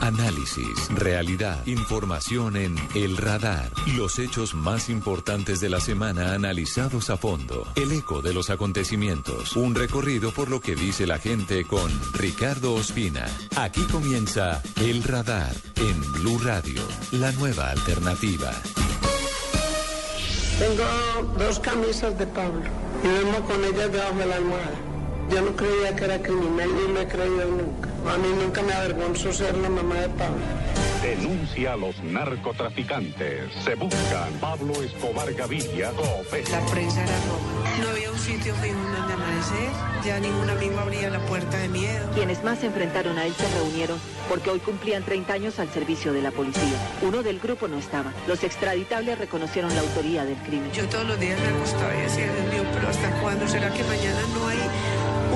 Análisis, realidad, información en El Radar. Los hechos más importantes de la semana analizados a fondo. El eco de los acontecimientos. Un recorrido por lo que dice la gente con Ricardo Ospina. Aquí comienza El Radar en Blue Radio, la nueva alternativa. Tengo dos camisas de Pablo y duermo con ellas debajo de la almohada. Yo no creía que era criminal y lo he creído nunca. A mí nunca me avergonzó ser la mamá de Pablo. Denuncia a los narcotraficantes. Se buscan Pablo Escobar Gaviria, La prensa era roja. No había un sitio fijo donde amanecer. Ya ningún amigo abría la puerta de miedo. Quienes más se enfrentaron a él se reunieron porque hoy cumplían 30 años al servicio de la policía. Uno del grupo no estaba. Los extraditables reconocieron la autoría del crimen. Yo todos los días me acostaba y decía, Dios mío, pero ¿hasta cuándo? ¿Será que mañana no hay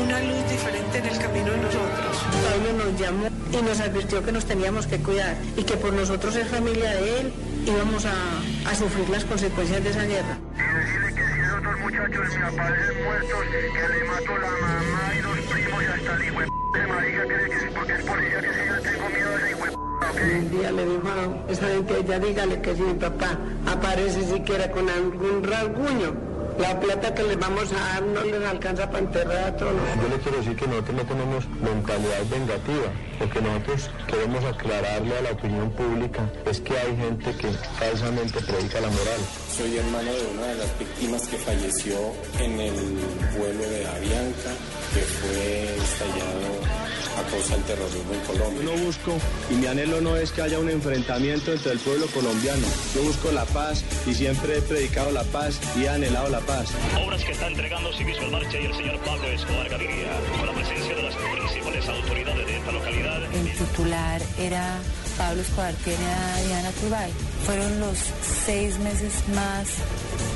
una luz diferente en el camino de nosotros? Pablo nos llamó y nos advirtió que nos teníamos que cuidar y que por nosotros es familia de él íbamos a, a sufrir las consecuencias de esa guerra. Y decirle que si esos dos muchachos me aparecen muertos, que le mato la mamá y los primos y hasta el hijo de marica que, que porque es policía que si yo tengo miedo de ese hijo de Un día le dijo a esa gente, ella dígale que si mi papá aparece siquiera con algún rasguño, la plata que les vamos a dar no les alcanza para enterrar a todos. Yo le quiero decir que nosotros no tenemos mentalidad vengativa, porque nosotros queremos aclararle a la opinión pública es que hay gente que falsamente predica la moral. Soy hermano de una de las víctimas que falleció en el vuelo de Avianca, que fue estallado a causa del terrorismo en Colombia. Yo no busco, y mi anhelo no es que haya un enfrentamiento entre el pueblo colombiano. Yo busco la paz y siempre he predicado la paz y he anhelado la paz. Obras que está entregando Civismo en Marcha y el señor Pablo Escobar Gaviria, con la presencia de las principales autoridades de esta localidad. El titular era Pablo Escobar tiene a Diana Turbay. Fueron los seis meses más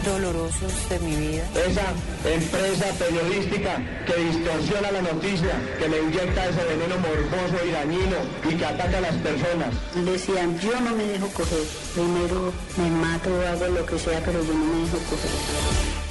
dolorosos de mi vida. Esa empresa periodística que distorsiona la noticia, que le inyecta ese veneno morboso y dañino y que ataca a las personas. Decían, yo no me dejo coger. Primero me mato hago lo que sea, pero yo no me dejo coger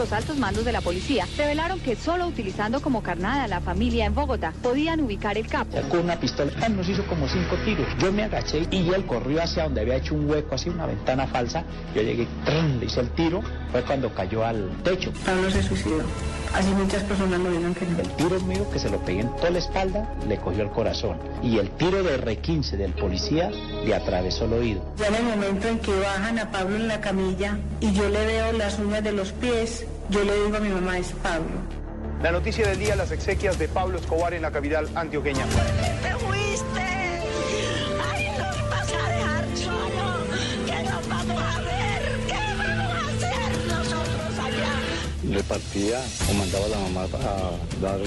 los altos mandos de la policía revelaron que solo utilizando como carnada a la familia en Bogotá podían ubicar el capo. Con una pistola, él nos hizo como cinco tiros. Yo me agaché y él corrió hacia donde había hecho un hueco, así una ventana falsa. Yo llegué, ¡trum! le hice el tiro, fue cuando cayó al techo. Pablo se suicidó. Así muchas personas lo vieron que El tiro mío, que se lo pegué en toda la espalda, le cogió el corazón. Y el tiro de R15 del policía le atravesó el oído. Ya en el momento en que bajan a Pablo en la camilla y yo le veo las uñas de los pies, yo le digo a mi mamá, es Pablo. La noticia del día, las exequias de Pablo Escobar en la capital antioqueña. ¡Te fuiste! Repartía o mandaba a la mamá a dar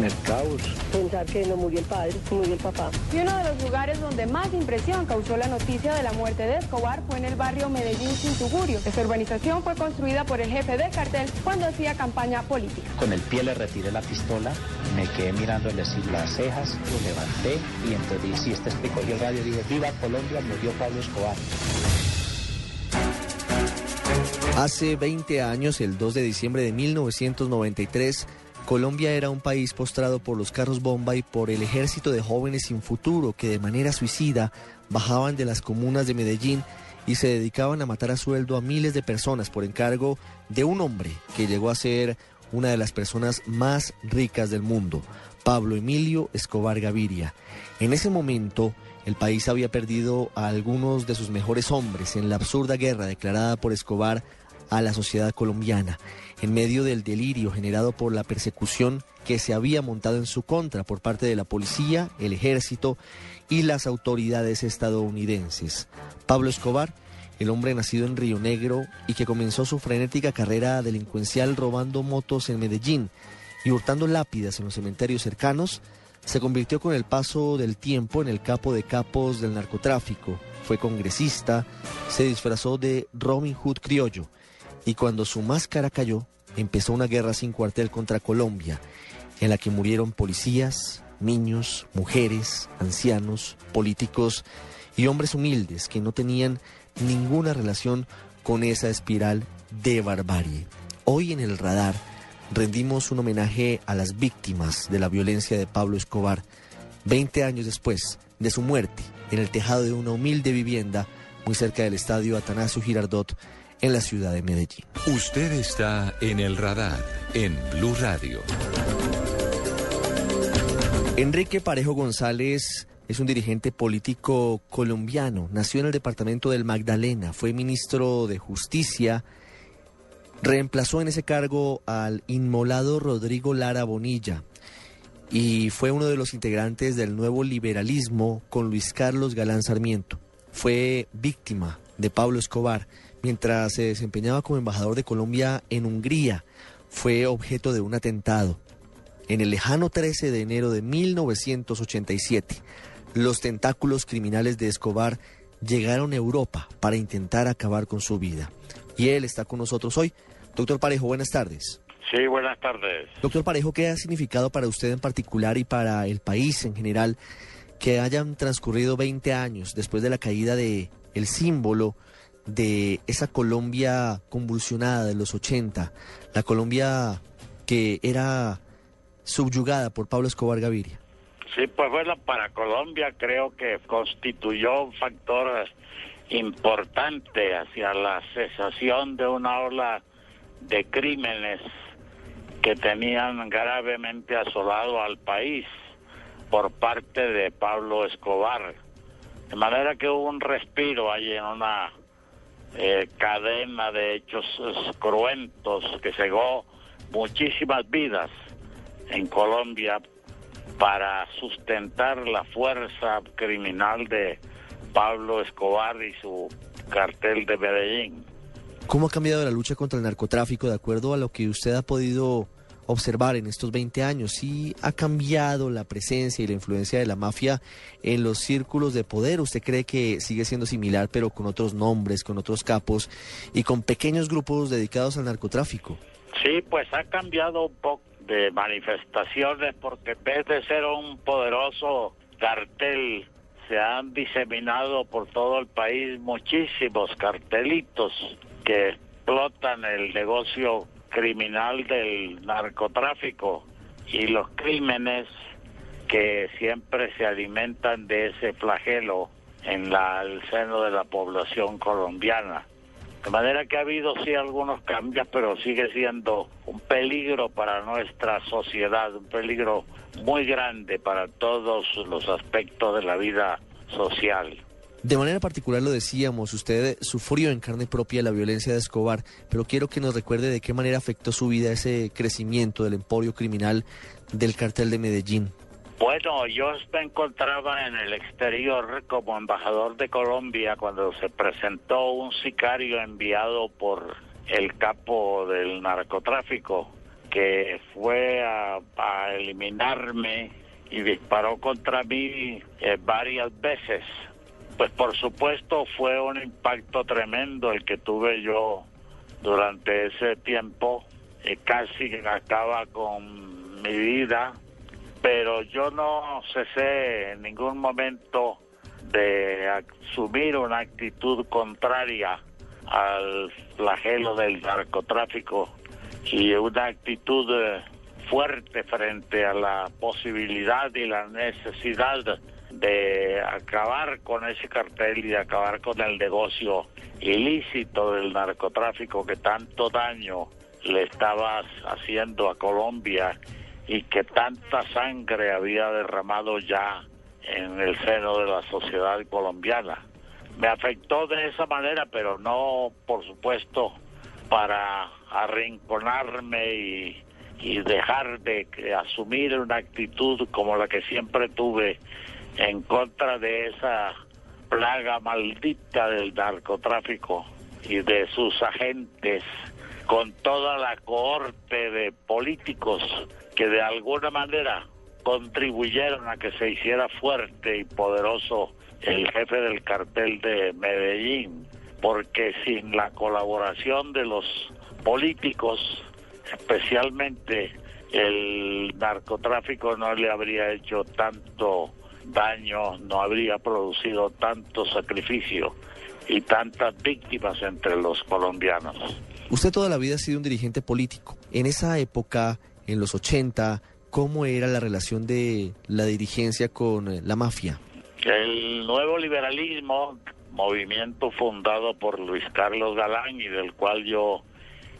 mercados. Pensar que no murió el padre, murió el papá. Y uno de los lugares donde más impresión causó la noticia de la muerte de Escobar fue en el barrio Medellín Cintugurio. Esta urbanización fue construida por el jefe del cartel cuando hacía campaña política. Con el pie le retiré la pistola, me quedé mirándole así las cejas, lo levanté y entonces sí, este explicó yo el radio, dije, viva Colombia, murió Pablo Escobar. Hace 20 años, el 2 de diciembre de 1993, Colombia era un país postrado por los carros bomba y por el ejército de jóvenes sin futuro que de manera suicida bajaban de las comunas de Medellín y se dedicaban a matar a sueldo a miles de personas por encargo de un hombre que llegó a ser una de las personas más ricas del mundo, Pablo Emilio Escobar Gaviria. En ese momento, el país había perdido a algunos de sus mejores hombres en la absurda guerra declarada por Escobar a la sociedad colombiana, en medio del delirio generado por la persecución que se había montado en su contra por parte de la policía, el ejército y las autoridades estadounidenses. Pablo Escobar, el hombre nacido en Río Negro y que comenzó su frenética carrera delincuencial robando motos en Medellín y hurtando lápidas en los cementerios cercanos, se convirtió con el paso del tiempo en el capo de capos del narcotráfico. Fue congresista, se disfrazó de Robin Hood criollo y cuando su máscara cayó, empezó una guerra sin cuartel contra Colombia, en la que murieron policías, niños, mujeres, ancianos, políticos y hombres humildes que no tenían ninguna relación con esa espiral de barbarie. Hoy en el radar rendimos un homenaje a las víctimas de la violencia de Pablo Escobar. Veinte años después, de su muerte en el tejado de una humilde vivienda muy cerca del estadio Atanasio Girardot en la ciudad de Medellín. Usted está en el radar en Blue Radio. Enrique Parejo González es un dirigente político colombiano. Nació en el departamento del Magdalena, fue ministro de Justicia. Reemplazó en ese cargo al inmolado Rodrigo Lara Bonilla y fue uno de los integrantes del nuevo liberalismo con Luis Carlos Galán Sarmiento. Fue víctima de Pablo Escobar mientras se desempeñaba como embajador de Colombia en Hungría. Fue objeto de un atentado. En el lejano 13 de enero de 1987, los tentáculos criminales de Escobar llegaron a Europa para intentar acabar con su vida. Y él está con nosotros hoy. Doctor Parejo, buenas tardes. Sí, buenas tardes. Doctor Parejo, ¿qué ha significado para usted en particular y para el país en general que hayan transcurrido 20 años después de la caída de el símbolo de esa Colombia convulsionada de los 80, la Colombia que era subyugada por Pablo Escobar Gaviria? Sí, pues bueno, para Colombia creo que constituyó un factor importante hacia la cesación de una ola de crímenes que tenían gravemente asolado al país por parte de Pablo Escobar. De manera que hubo un respiro ahí en una eh, cadena de hechos cruentos que cegó muchísimas vidas en Colombia para sustentar la fuerza criminal de Pablo Escobar y su cartel de Medellín. ¿Cómo ha cambiado la lucha contra el narcotráfico de acuerdo a lo que usted ha podido observar en estos 20 años? ¿Sí ha cambiado la presencia y la influencia de la mafia en los círculos de poder? ¿Usted cree que sigue siendo similar pero con otros nombres, con otros capos y con pequeños grupos dedicados al narcotráfico? Sí, pues ha cambiado un poco de manifestaciones porque en vez de ser un poderoso cartel se han diseminado por todo el país muchísimos cartelitos que explotan el negocio criminal del narcotráfico y los crímenes que siempre se alimentan de ese flagelo en la, el seno de la población colombiana. De manera que ha habido sí algunos cambios, pero sigue siendo un peligro para nuestra sociedad, un peligro muy grande para todos los aspectos de la vida social. De manera particular lo decíamos, usted sufrió en carne propia la violencia de Escobar, pero quiero que nos recuerde de qué manera afectó su vida ese crecimiento del emporio criminal del cartel de Medellín. Bueno, yo me encontraba en el exterior como embajador de Colombia cuando se presentó un sicario enviado por el capo del narcotráfico que fue a, eliminarme y disparó contra mí eh, varias veces. Pues por supuesto fue un impacto tremendo el que tuve yo durante ese tiempo. Eh, casi acaba con mi vida, pero yo no cesé en ningún momento de asumir una actitud contraria al flagelo del narcotráfico y una actitud eh, fuerte frente a la posibilidad y la necesidad de acabar con ese cartel y de acabar con el negocio ilícito del narcotráfico que tanto daño le estaba haciendo a Colombia y que tanta sangre había derramado ya en el seno de la sociedad colombiana. Me afectó de esa manera, pero no, por supuesto, para arrinconarme y, dejar de asumir una actitud como la que siempre tuve en contra de esa plaga maldita del narcotráfico y de sus agentes, con toda la cohorte de políticos que de alguna manera contribuyeron a que se hiciera fuerte y poderoso el jefe del cartel de Medellín, porque sin la colaboración de los políticos, especialmente el narcotráfico no le habría hecho tanto daño, no habría producido tanto sacrificio y tantas víctimas entre los colombianos. Usted toda la vida ha sido un dirigente político. En esa época, en los 80, ¿cómo era la relación de la dirigencia con eh, la mafia? El nuevo liberalismo, movimiento fundado por Luis Carlos Galán y del cual yo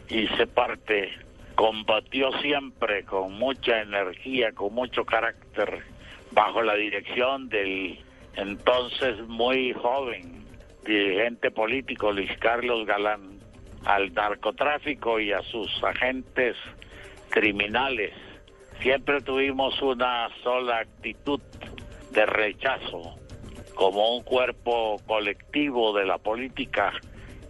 hice parte, combatió siempre con mucha energía, con mucho carácter, bajo la dirección del entonces muy joven dirigente político Luis Carlos Galán, al narcotráfico y a sus agentes criminales. Siempre tuvimos una sola actitud de rechazo, como un cuerpo colectivo de la política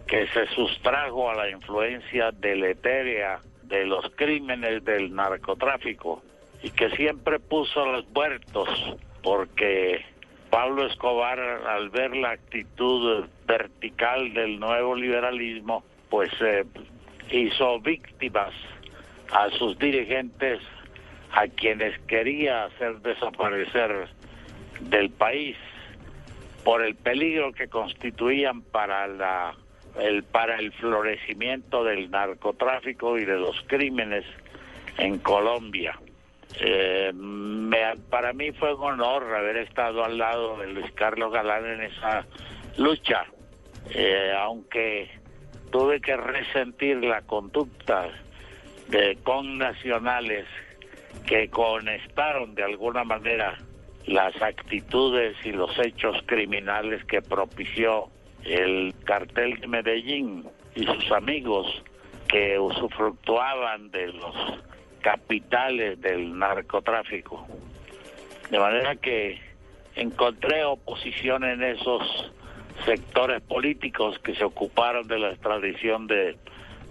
que se sustrajo a la influencia deletérea de los crímenes del narcotráfico y que siempre puso los muertos porque Pablo Escobar al ver la actitud vertical del nuevo liberalismo pues eh, hizo víctimas a sus dirigentes a quienes quería hacer desaparecer del país por el peligro que constituían para la el para el florecimiento del narcotráfico y de los crímenes en Colombia. Eh, me, para mí fue un honor haber estado al lado de Luis Carlos Galán en esa lucha, eh, aunque tuve que resentir la conducta de connacionales que conestaron de alguna manera las actitudes y los hechos criminales que propició el cartel de Medellín y sus amigos que usufructuaban de los capitales del narcotráfico. De manera que encontré oposición en esos sectores políticos que se ocuparon de la extradición de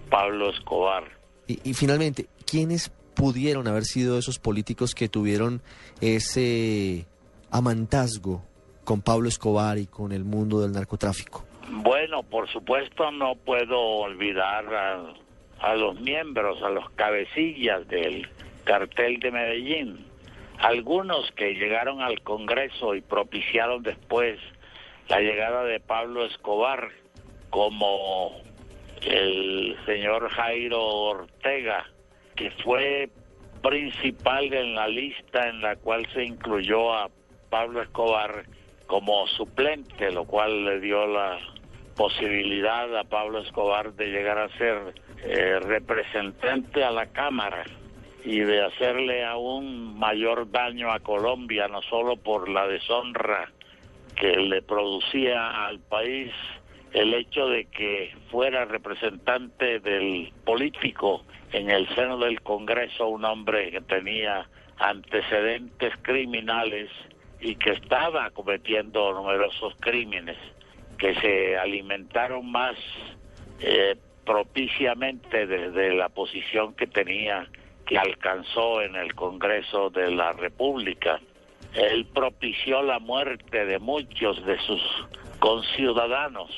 Pablo Escobar. Y, y finalmente, ¿quiénes pudieron haber sido esos políticos que tuvieron ese amantazgo con Pablo Escobar y con el mundo del narcotráfico? Bueno, por supuesto no puedo olvidar a, a los miembros, a los cabecillas del cartel de Medellín, algunos que llegaron al Congreso y propiciaron después la llegada de Pablo Escobar, como el señor Jairo Ortega, que fue principal en la lista en la cual se incluyó a Pablo Escobar como suplente, lo cual le dio la posibilidad a Pablo Escobar de llegar a ser eh, representante a la Cámara y de hacerle aún mayor daño a Colombia, no solo por la deshonra que le producía al país el hecho de que fuera representante del político en el seno del Congreso un hombre que tenía antecedentes criminales y que estaba cometiendo numerosos crímenes que se alimentaron más eh, propiciamente desde la posición que tenía, que alcanzó en el Congreso de la República. Él propició la muerte de muchos de sus conciudadanos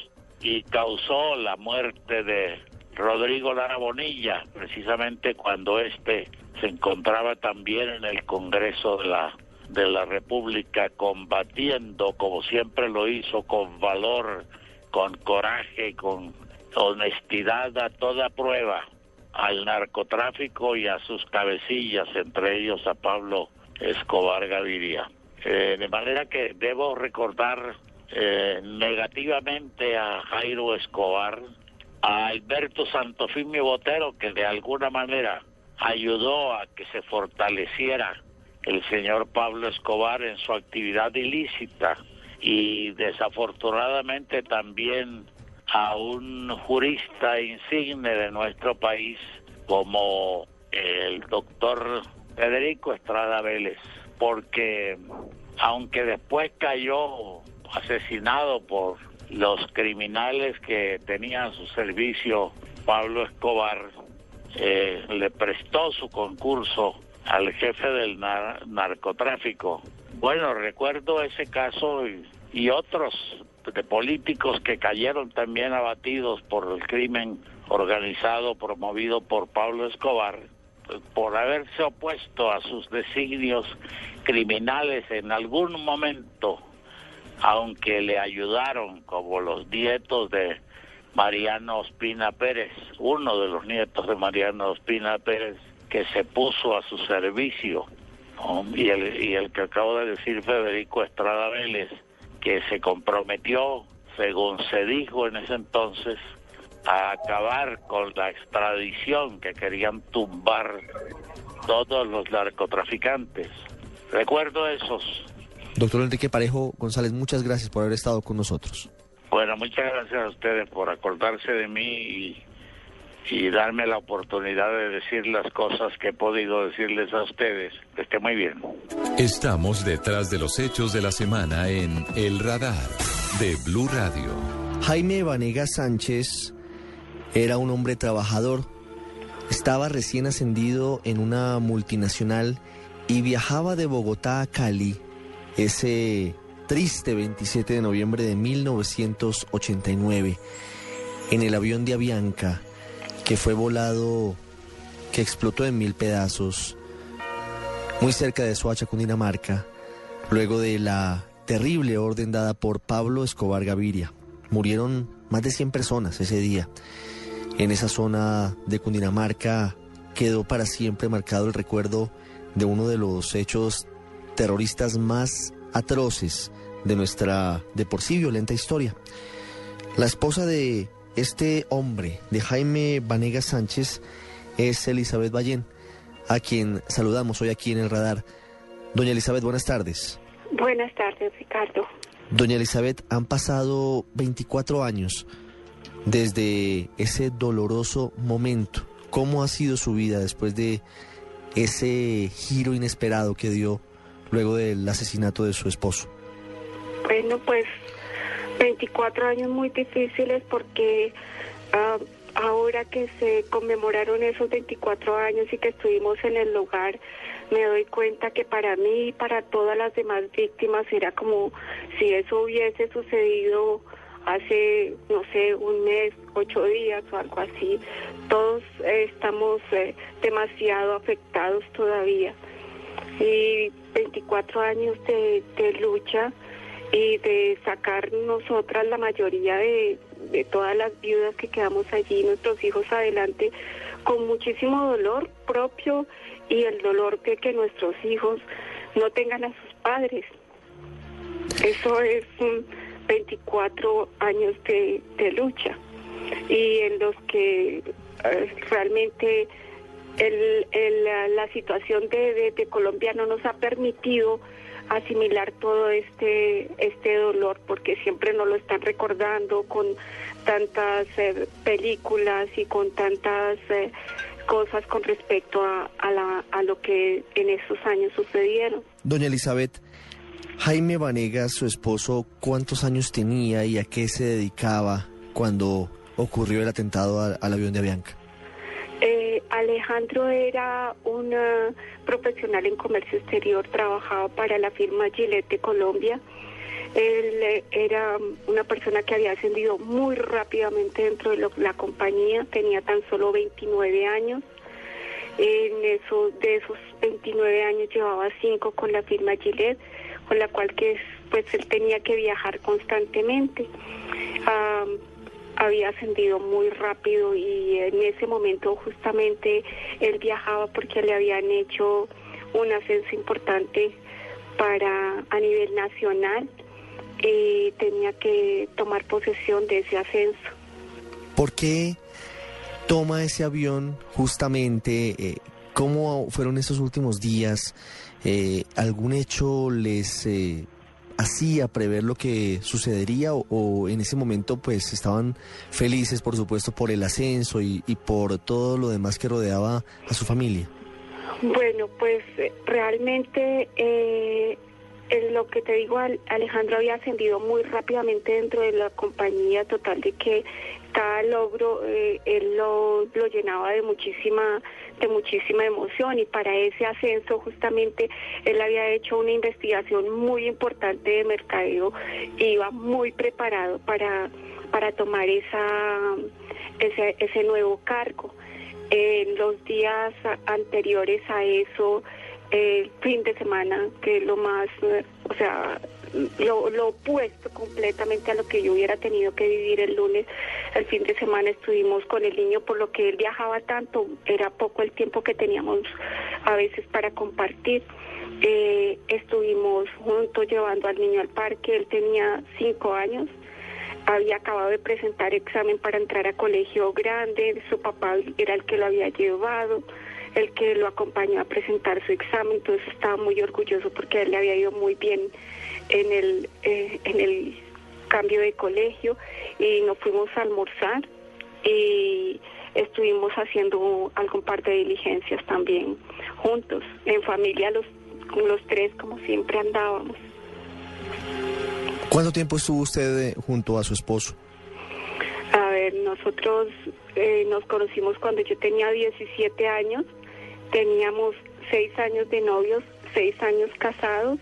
y causó la muerte de Rodrigo Lara Bonilla, precisamente cuando éste se encontraba también en el Congreso de la, de la República combatiendo, como siempre lo hizo, con valor, con coraje, con honestidad a toda prueba al narcotráfico y a sus cabecillas, entre ellos a Pablo Escobar Gaviria. Eh, de manera que debo recordar eh, negativamente a Jairo Escobar, a Alberto Santofimio Botero, que de alguna manera ayudó a que se fortaleciera el señor Pablo Escobar en su actividad ilícita y desafortunadamente también a un jurista insigne de nuestro país como el doctor Federico Estrada Vélez, porque aunque después cayó asesinado por los criminales que tenían su servicio, Pablo Escobar eh, le prestó su concurso al jefe del narcotráfico. Bueno, recuerdo ese caso y otros de políticos que cayeron también abatidos por el crimen organizado promovido por Pablo Escobar, por haberse opuesto a sus designios criminales en algún momento, aunque le ayudaron como los nietos de Mariano Ospina Pérez, uno de los nietos de Mariano Ospina Pérez, que se puso a su servicio, y, el, y el que acabo de decir Federico Estrada Vélez, que se comprometió, según se dijo en ese entonces, a acabar con la extradición que querían tumbar todos los narcotraficantes. Recuerdo esos. Doctor Enrique Parejo González, muchas gracias por haber estado con nosotros. Bueno, muchas gracias a ustedes por acordarse de mí y, y darme la oportunidad de decir las cosas que he podido decirles a ustedes. Que esté muy bien. Estamos detrás de los hechos de la semana en El Radar de Blue Radio. Jaime Vanega Sánchez era un hombre trabajador. Estaba recién ascendido en una multinacional y viajaba de Bogotá a Cali ese triste 27 de noviembre de 1989 en el avión de Avianca que fue volado, que explotó en mil pedazos muy cerca de Soacha, Cundinamarca, luego de la terrible orden dada por Pablo Escobar Gaviria. Murieron más de 100 personas ese día. En esa zona de Cundinamarca quedó para siempre marcado el recuerdo de uno de los hechos terroristas más atroces de nuestra de por sí violenta historia. La esposa de este hombre, de Jaime Vanega Sánchez, es Elizabeth Ballén, a quien saludamos hoy aquí en el radar. Doña Elizabeth, buenas tardes. Buenas tardes, Ricardo. Doña Elizabeth, han pasado 24 años desde ese doloroso momento. ¿Cómo ha sido su vida después de ese giro inesperado que dio luego del asesinato de su esposo? Bueno, pues 24 años muy difíciles porque ah, ahora que se conmemoraron esos 24 años y que estuvimos en el lugar, me doy cuenta que para mí y para todas las demás víctimas era como si eso hubiese sucedido hace, no sé, un mes, ocho días o algo así. Todos estamos eh, demasiado afectados todavía. Y 24 años de lucha y de sacar nosotras la mayoría de, de todas las viudas que quedamos allí, nuestros hijos adelante, con muchísimo dolor propio y el dolor de que nuestros hijos no tengan a sus padres. Eso es 24 años de, de lucha y en los que eh, realmente el, el, la, situación de, de Colombia no nos ha permitido asimilar todo este este dolor porque siempre nos lo están recordando con tantas eh, películas y con tantas eh, cosas con respecto a, a, lo que en esos años sucedieron. Doña Elizabeth, Jaime Vanegas, su esposo, ¿cuántos años tenía y a qué se dedicaba cuando ocurrió el atentado al, al avión de Avianca? Eh, Alejandro era un profesional en comercio exterior, trabajaba para la firma Gillette de Colombia. Él eh, era una persona que había ascendido muy rápidamente dentro de la compañía, tenía tan solo 29 años. En eso, de esos 29 años llevaba 5 con la firma Gillette, con la cual que pues él tenía que viajar constantemente. Um, había ascendido muy rápido y en ese momento justamente él viajaba porque le habían hecho un ascenso importante para a nivel nacional y tenía que tomar posesión de ese ascenso. ¿Por qué toma ese avión justamente? Eh, ¿Cómo fueron esos últimos días? Eh, ¿Algún hecho les eh, hacía prever lo que sucedería o, en ese momento pues estaban felices por supuesto por el ascenso y, y por todo lo demás que rodeaba a su familia? Bueno, pues realmente eh, lo que te digo, Alejandro había ascendido muy rápidamente dentro de la compañía, total de que cada logro eh, él lo, llenaba de muchísima de muchísima emoción y para ese ascenso justamente él había hecho una investigación muy importante de mercadeo y iba muy preparado para para tomar esa ese, ese nuevo cargo. En los días anteriores a eso el fin de semana que es lo más o sea lo, opuesto completamente a lo que yo hubiera tenido que vivir el lunes. El fin de semana estuvimos con el niño, por lo que él viajaba tanto, era poco el tiempo que teníamos a veces para compartir. Eh, estuvimos juntos llevando al niño al parque, él tenía cinco años, había acabado de presentar examen para entrar a colegio grande, su papá era el que lo había llevado, el que lo acompañó a presentar su examen, entonces estaba muy orgulloso porque a él le había ido muy bien en el, eh, en el cambio de colegio y nos fuimos a almorzar y estuvimos haciendo algún par de diligencias también juntos, en familia los, los tres como siempre andábamos. ¿Cuánto tiempo estuvo usted eh, junto a su esposo? A ver, nosotros eh, nos conocimos cuando yo tenía 17 años, teníamos 6 años de novios, 6 años casados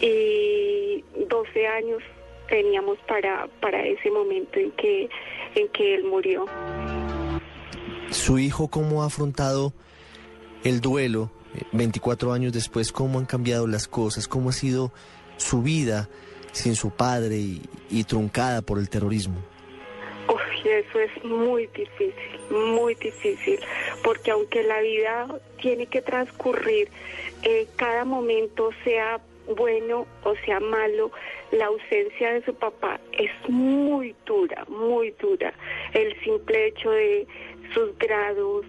y 12 años teníamos para, para ese momento en que, en que él murió. ¿Su hijo cómo ha afrontado el duelo 24 años después? ¿Cómo han cambiado las cosas? ¿Cómo ha sido su vida sin su padre y, y truncada por el terrorismo? Uy, eso es muy difícil, muy difícil, porque aunque la vida tiene que transcurrir, eh, cada momento sea bueno o sea malo, la ausencia de su papá es muy dura, muy dura. El simple hecho de sus grados,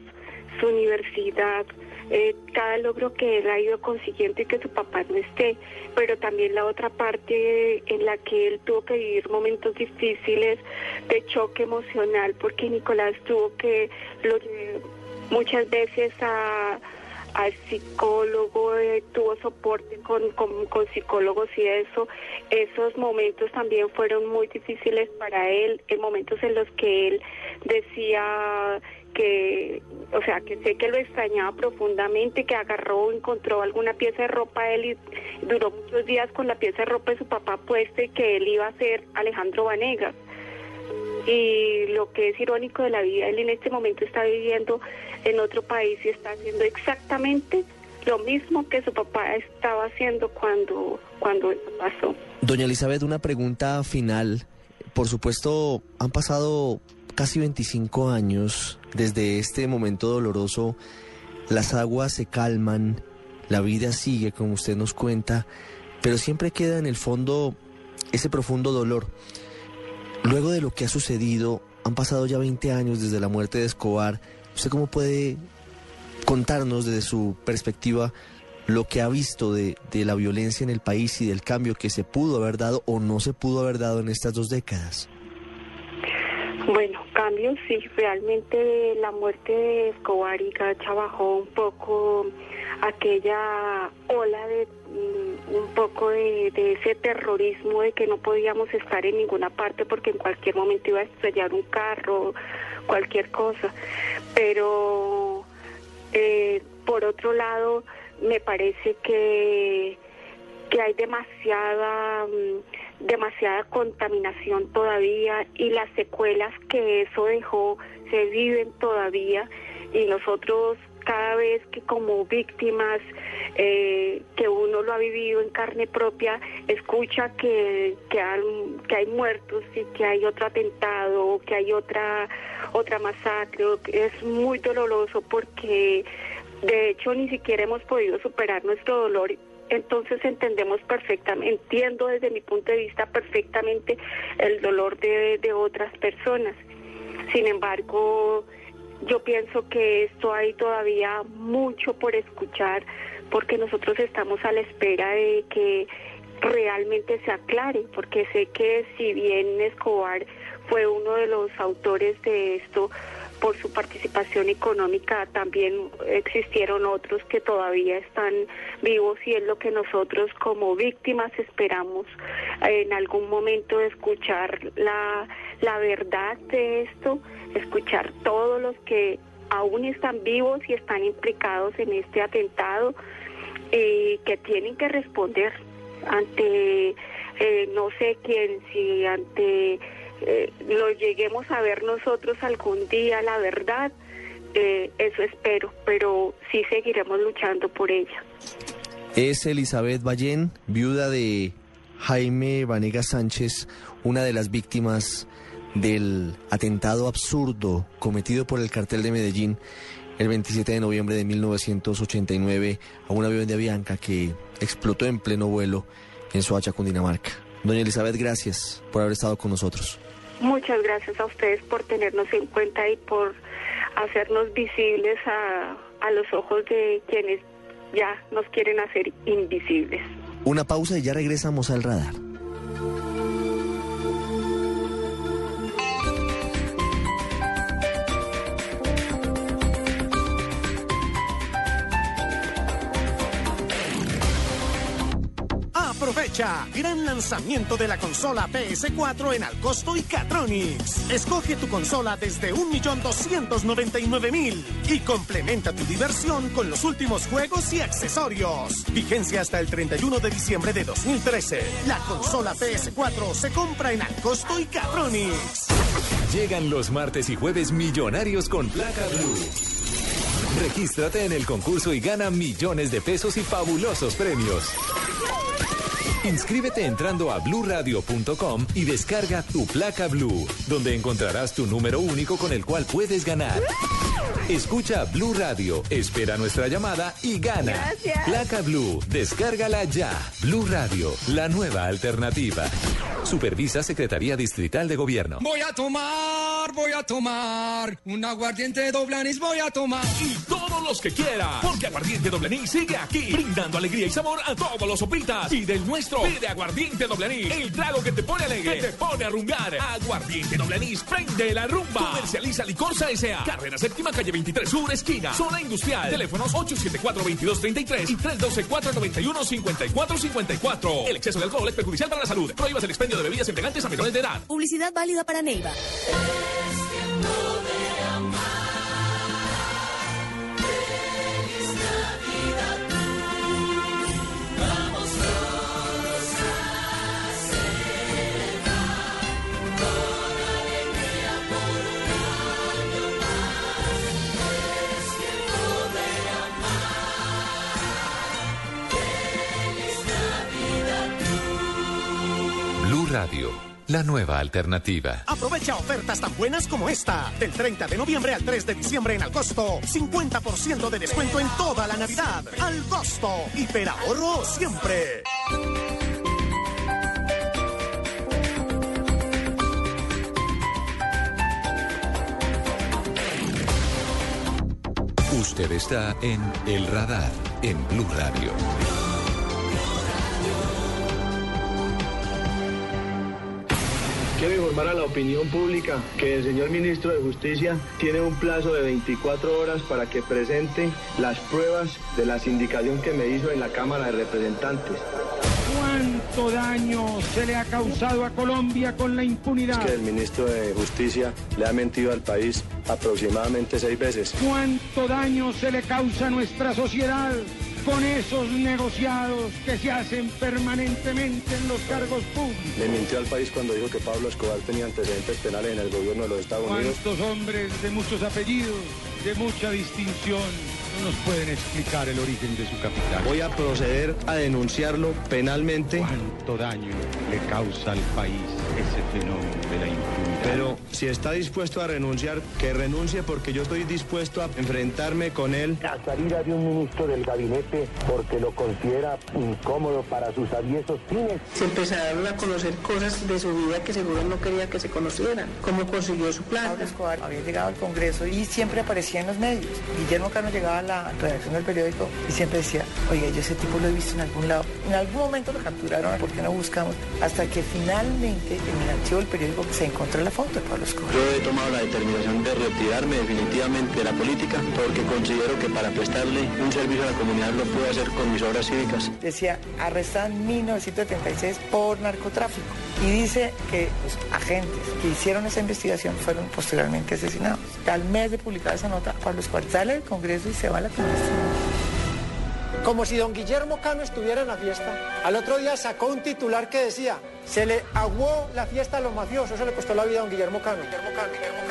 su universidad, eh, cada logro que él ha ido consiguiendo y que su papá no esté, pero también la otra parte en la que él tuvo que vivir momentos difíciles de choque emocional, porque Nicolás tuvo que muchas veces a al psicólogo, eh, tuvo soporte con, con, con, psicólogos y eso. Esos momentos también fueron muy difíciles para él, en momentos en los que él decía que, o sea, que sé que lo extrañaba profundamente, que agarró, encontró alguna pieza de ropa él y duró muchos días con la pieza de ropa de su papá puesta y que él iba a ser Alejandro Vanegas. Y lo que es irónico de la vida, él en este momento está viviendo en otro país y está haciendo exactamente lo mismo que su papá estaba haciendo cuando, cuando pasó. Doña Elizabeth, una pregunta final. Por supuesto, han pasado casi 25 años desde este momento doloroso. Las aguas se calman, la vida sigue, como usted nos cuenta, pero siempre queda en el fondo ese profundo dolor. Luego de lo que ha sucedido, han pasado ya 20 años desde la muerte de Escobar. ¿Usted cómo puede contarnos desde su perspectiva lo que ha visto de, de, la violencia en el país y del cambio que se pudo haber dado o no se pudo haber dado en estas dos décadas? Bueno, cambios sí, realmente la muerte de Escobar y Gacha bajó un poco aquella ola de un poco de, ese terrorismo de que no podíamos estar en ninguna parte porque en cualquier momento iba a estrellar un carro, cualquier cosa. Pero eh, por otro lado, me parece que, que hay demasiada, demasiada contaminación todavía y las secuelas que eso dejó se viven todavía. Y nosotros cada vez que como víctimas eh, que uno lo ha vivido en carne propia, escucha que, que, hay muertos y que hay otro atentado, que hay otra, otra masacre, es muy doloroso porque de hecho ni siquiera hemos podido superar nuestro dolor entonces entendemos perfectamente, entiendo desde mi punto de vista perfectamente el dolor de, otras personas. Sin embargo, yo pienso que esto hay todavía mucho por escuchar porque nosotros estamos a la espera de que realmente se aclare, porque sé que si bien Escobar fue uno de los autores de esto, por su participación económica también existieron otros que todavía están vivos y es lo que nosotros como víctimas esperamos en algún momento escuchar la, la verdad de esto, escuchar todos los que aún están vivos y están implicados en este atentado y que tienen que responder ante eh, no sé quién, si ante eh, lo lleguemos a ver nosotros algún día, la verdad, eh, eso espero, pero sí seguiremos luchando por ella. Es Elizabeth Ballén, viuda de Jaime Vanega Sánchez, una de las víctimas del atentado absurdo cometido por el cartel de Medellín el 27 de noviembre de 1989 a un avión de Avianca que explotó en pleno vuelo en Soacha, Cundinamarca. Doña Elizabeth, gracias por haber estado con nosotros. Muchas gracias a ustedes por tenernos en cuenta y por hacernos visibles a, a los ojos de quienes ya nos quieren hacer invisibles. Una pausa y ya regresamos al radar. Aprovecha, gran lanzamiento de la consola PS4 en Alcosto y Catronics. Escoge tu consola desde 1.299.000 y complementa tu diversión con los últimos juegos y accesorios. Vigencia hasta el 31 de diciembre de 2013. La consola PS4 se compra en Alcosto y Catronics. Llegan los martes y jueves millonarios con placa blue. Regístrate en el concurso y gana millones de pesos y fabulosos premios. Inscríbete entrando a bluradio.com y descarga tu placa Blue, donde encontrarás tu número único con el cual puedes ganar. Escucha Blue Radio, espera nuestra llamada y gana. Gracias. Placa Blue, descárgala ya. Blue Radio, la nueva alternativa. Supervisa Secretaría Distrital de Gobierno. Voy a tomar, voy a tomar un aguardiente doble anís, voy a tomar. Y todos los que quieran, porque Aguardiente Doble Anís sigue aquí, brindando alegría y sabor a todos los sopitas. Y del nuestro, pide Aguardiente Doble Anís, el trago que te pone alegre, que te pone a rumbar. Aguardiente Doble Anís, prende la rumba. Comercializa Licorsa S.A. Carrera Séptima, calle 23 Sur, esquina, zona industrial. Teléfonos 874-2233 y 312-491-5454. El exceso de alcohol es perjudicial para la salud. Prohíbas el expendio de bebidas embriagantes a menores de edad. Publicidad válida para Neiva. Radio, la nueva alternativa. Aprovecha ofertas tan buenas como esta. Del 30 de noviembre al 3 de diciembre en Alcosto. 50% de descuento en toda la Navidad. Al costo. Hiperahorro siempre. Usted está en El Radar, en Blue Radio. Quiero informar a la opinión pública que el señor ministro de Justicia tiene un plazo de 24 horas para que presente las pruebas de la sindicación que me hizo en la Cámara de Representantes. ¿Cuánto daño se le ha causado a Colombia con la impunidad? Es que el ministro de Justicia le ha mentido al país aproximadamente seis veces. ¿Cuánto daño se le causa a nuestra sociedad con esos negociados que se hacen permanentemente en los cargos públicos? Le mintió al país cuando dijo que Pablo Escobar tenía antecedentes penales en el gobierno de los Estados Unidos. ¿Cuántos hombres de muchos apellidos, de mucha distinción, no nos pueden explicar el origen de su capital? Voy a proceder a denunciarlo penalmente. ¿Cuánto daño le causa al país ese fenómeno de la impunidad? Pero si está dispuesto a renunciar, que renuncie porque yo estoy dispuesto a enfrentarme con él. La salida de un ministro del gabinete porque lo considera incómodo para sus aviesos fines. Se empezaron a conocer cosas de su vida que seguro no quería que se conocieran. Cómo consiguió su plata. Pablo Escobar había llegado al Congreso y siempre aparecía en los medios. Guillermo Cano llegaba a la redacción del periódico y siempre decía, oye, yo ese tipo lo he visto en algún lado. En algún momento lo capturaron, ¿por qué no buscamos? Hasta que finalmente en el archivo del periódico se encontró la Yo he tomado la determinación de retirarme definitivamente de la política porque considero que para prestarle un servicio a la comunidad lo puedo hacer con mis obras cívicas. Decía, arrestada en 1976 por narcotráfico. Y dice que los agentes que hicieron esa investigación fueron posteriormente asesinados. Al mes de publicar esa nota, Pablo Escobar sale del Congreso y se va a la clandestina. Como si don Guillermo Cano estuviera en la fiesta. Al otro día sacó un titular que decía, se le aguó la fiesta a los mafiosos, eso le costó la vida a don Guillermo Cano.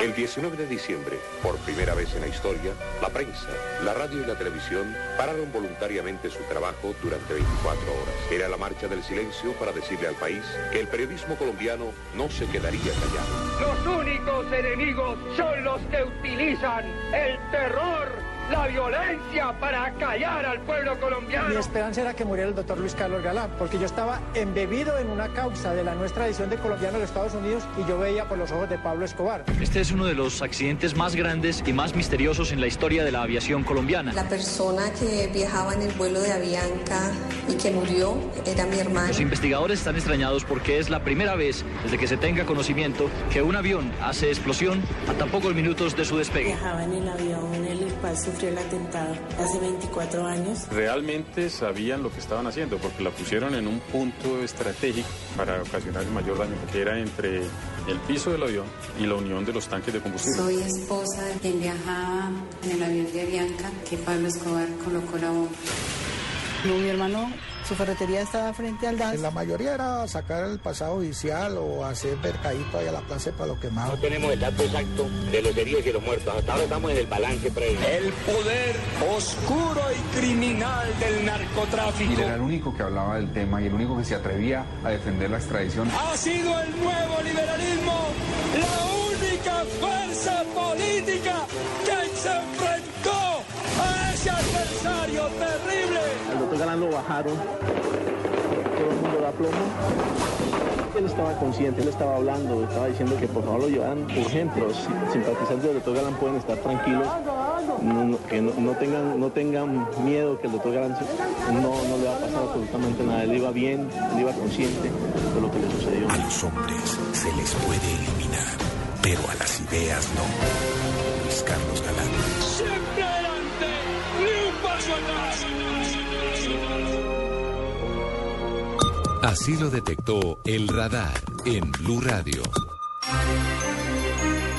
El 19 de diciembre, por primera vez en la historia, la prensa, la radio y la televisión pararon voluntariamente su trabajo durante 24 horas. Era la marcha del silencio para decirle al país que el periodismo colombiano no se quedaría callado. Los únicos enemigos son los que utilizan el terror la violencia para callar al pueblo colombiano. Mi esperanza era que muriera el doctor Luis Carlos Galán, porque yo estaba embebido en una causa de la nuestra edición de colombiano en los Estados Unidos y yo veía por los ojos de Pablo Escobar. Este es uno de los accidentes más grandes y más misteriosos en la historia de la aviación colombiana. La persona que viajaba en el vuelo de Avianca y que murió era mi hermano. Los investigadores están extrañados porque es la primera vez desde que se tenga conocimiento que un avión hace explosión a tan pocos minutos de su despegue. Viajaba en el avión cual sufrió el atentado hace 24 años. Realmente sabían lo que estaban haciendo porque la pusieron en un punto estratégico para ocasionar el mayor daño, que era entre el piso del avión y la unión de los tanques de combustible. Soy esposa de quien viajaba en el avión de Avianca que Pablo Escobar colocó la bomba. No, mi hermano, su ferretería estaba frente al DAS. La mayoría era sacar el pasado judicial o hacer mercadito ahí a la plaza para lo quemado. No tenemos el dato exacto de los heridos y los muertos. Hasta ahora estamos en el balance previo. El poder oscuro y criminal del narcotráfico. Y era el único que hablaba del tema y el único que se atrevía a defender la extradición. Ha sido el nuevo liberalismo la única fuerza política que se enfrentó a ese adversario terrible. Doctor Galán lo bajaron, todo el mundo da plomo. Él estaba consciente, él estaba hablando, estaba diciendo que por favor lo llevaran urgente. Los simpatizantes del doctor Galán pueden estar tranquilos, no, no, que no, no tengan, no tengan miedo que el doctor Galán no le va a pasar absolutamente nada. Él iba bien, él iba consciente de lo que le sucedió. A los hombres se les puede eliminar, pero a las ideas no. Luis Carlos Galán. Siempre adelante, ni un paso atrás. Así lo detectó el radar en Blue Radio.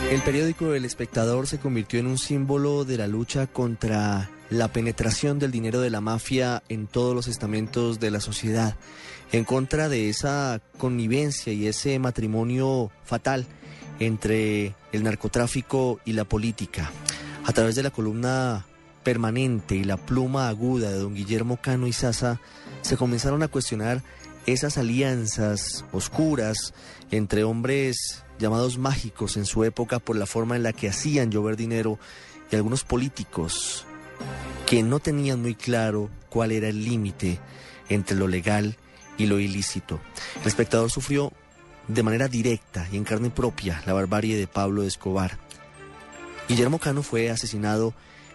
El periódico El Espectador se convirtió en un símbolo de la lucha contra la penetración del dinero de la mafia en todos los estamentos de la sociedad, en contra de esa connivencia y ese matrimonio fatal entre el narcotráfico y la política. A través de la columna permanente y la pluma aguda de don Guillermo Cano y Sasa, se comenzaron a cuestionar esas alianzas oscuras entre hombres llamados mágicos en su época por la forma en la que hacían llover dinero y algunos políticos que no tenían muy claro cuál era el límite entre lo legal y lo ilícito. El espectador sufrió de manera directa y en carne propia la barbarie de Pablo Escobar. Guillermo Cano fue asesinado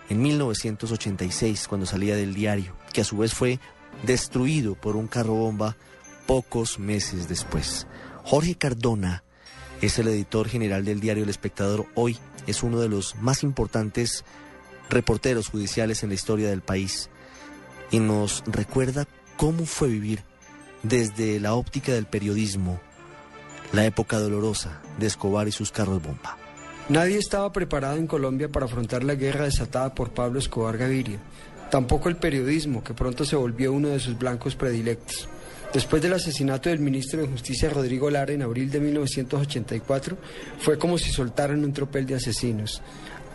en 1986 cuando salía del diario, que a su vez fue destruido por un carro bomba pocos meses después. Jorge Cardona es el editor general del diario El Espectador. Hoy es uno de los más importantes reporteros judiciales en la historia del país y nos recuerda cómo fue vivir desde la óptica del periodismo la época dolorosa de Escobar y sus carros bomba. Nadie estaba preparado en Colombia para afrontar la guerra desatada por Pablo Escobar Gaviria. Tampoco el periodismo, que pronto se volvió uno de sus blancos predilectos. Después del asesinato del ministro de Justicia Rodrigo Lara en abril de 1984, fue como si soltaran un tropel de asesinos.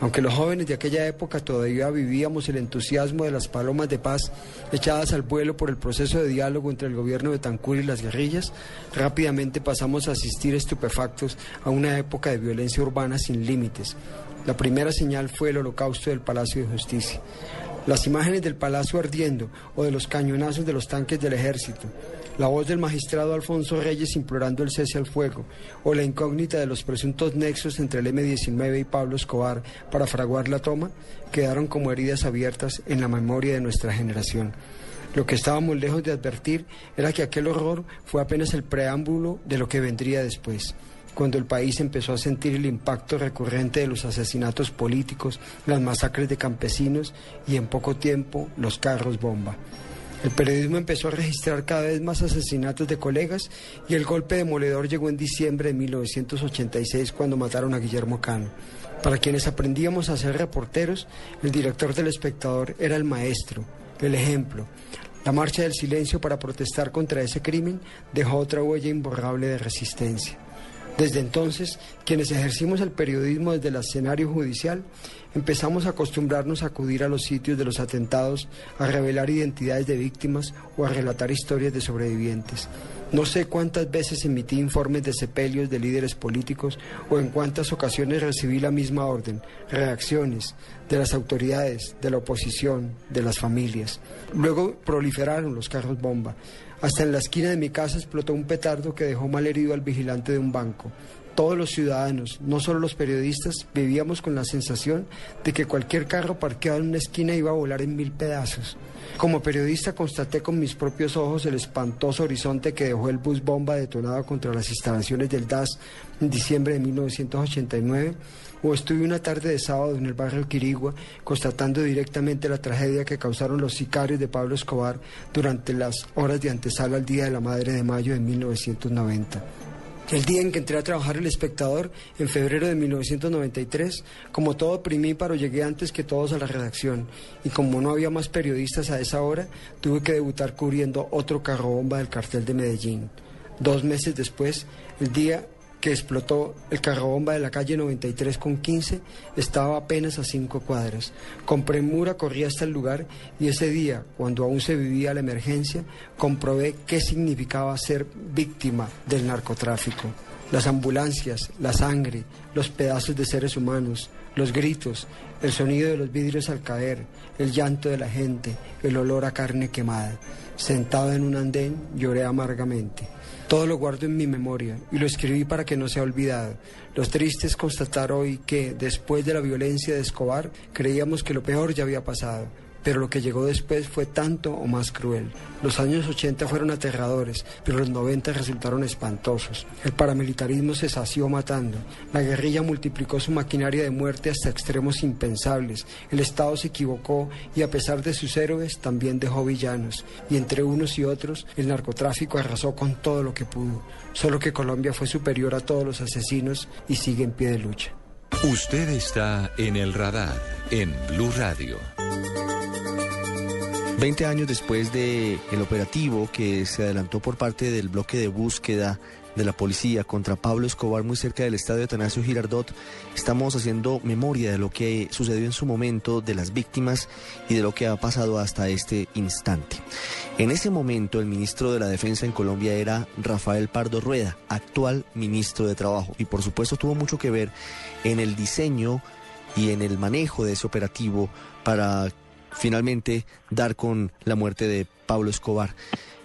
Aunque los jóvenes de aquella época todavía vivíamos el entusiasmo de las palomas de paz echadas al vuelo por el proceso de diálogo entre el gobierno de Tancur y las guerrillas, rápidamente pasamos a asistir estupefactos a una época de violencia urbana sin límites. La primera señal fue el holocausto del Palacio de Justicia. Las imágenes del palacio ardiendo o de los cañonazos de los tanques del ejército, la voz del magistrado Alfonso Reyes implorando el cese al fuego, o la incógnita de los presuntos nexos entre el M-19 y Pablo Escobar para fraguar la toma, quedaron como heridas abiertas en la memoria de nuestra generación. Lo que estábamos lejos de advertir era que aquel horror fue apenas el preámbulo de lo que vendría después cuando el país empezó a sentir el impacto recurrente de los asesinatos políticos, las masacres de campesinos y en poco tiempo los carros bomba. El periodismo empezó a registrar cada vez más asesinatos de colegas y el golpe demoledor llegó en diciembre de 1986 cuando mataron a Guillermo Cano. Para quienes aprendíamos a ser reporteros, el director del espectador era el maestro, el ejemplo. La marcha del silencio para protestar contra ese crimen dejó otra huella imborrable de resistencia. Desde entonces, quienes ejercimos el periodismo desde el escenario judicial, empezamos a acostumbrarnos a acudir a los sitios de los atentados, a revelar identidades de víctimas o a relatar historias de sobrevivientes. No sé cuántas veces emití informes de sepelios de líderes políticos o en cuántas ocasiones recibí la misma orden, reacciones de las autoridades, de la oposición, de las familias. Luego proliferaron los carros bomba. Hasta en la esquina de mi casa explotó un petardo que dejó mal herido al vigilante de un banco. Todos los ciudadanos, no solo los periodistas, vivíamos con la sensación de que cualquier carro parqueado en una esquina iba a volar en mil pedazos. Como periodista constaté con mis propios ojos el espantoso horizonte que dejó el bus bomba detonado contra las instalaciones del DAS en diciembre de 1989 o estuve una tarde de sábado en el barrio Quirigua constatando directamente la tragedia que causaron los sicarios de Pablo Escobar durante las horas de antesala al Día de la Madre de Mayo de 1990. El día en que entré a trabajar el espectador, en febrero de 1993, como todo primíparo, llegué antes que todos a la redacción y como no había más periodistas a esa hora, tuve que debutar cubriendo otro carro bomba del cartel de Medellín. Dos meses después, el día que explotó el carrobomba de la calle 93 con 15 estaba apenas a cinco cuadras. Con premura corrí hasta el lugar y ese día, cuando aún se vivía la emergencia, comprobé qué significaba ser víctima del narcotráfico. Las ambulancias, la sangre, los pedazos de seres humanos, los gritos, el sonido de los vidrios al caer, el llanto de la gente, el olor a carne quemada. Sentado en un andén, lloré amargamente. Todo lo guardo en mi memoria y lo escribí para que no sea olvidado. Lo triste es constatar hoy que, después de la violencia de Escobar, creíamos que lo peor ya había pasado pero lo que llegó después fue tanto o más cruel. Los años 80 fueron aterradores, pero los 90 resultaron espantosos. El paramilitarismo se sació matando, la guerrilla multiplicó su maquinaria de muerte hasta extremos impensables, el Estado se equivocó y a pesar de sus héroes también dejó villanos, y entre unos y otros el narcotráfico arrasó con todo lo que pudo, solo que Colombia fue superior a todos los asesinos y sigue en pie de lucha. Usted está en el radar en Blue Radio. Veinte años después del el operativo que se adelantó por parte del bloque de búsqueda de la policía contra Pablo Escobar muy cerca del estadio de Atanasio Girardot, estamos haciendo memoria de lo que sucedió en su momento, de las víctimas y de lo que ha pasado hasta este instante. En ese momento el ministro de la Defensa en Colombia era Rafael Pardo Rueda, actual ministro de Trabajo, y por supuesto tuvo mucho que ver en el diseño y en el manejo de ese operativo para finalmente dar con la muerte de Pablo Escobar.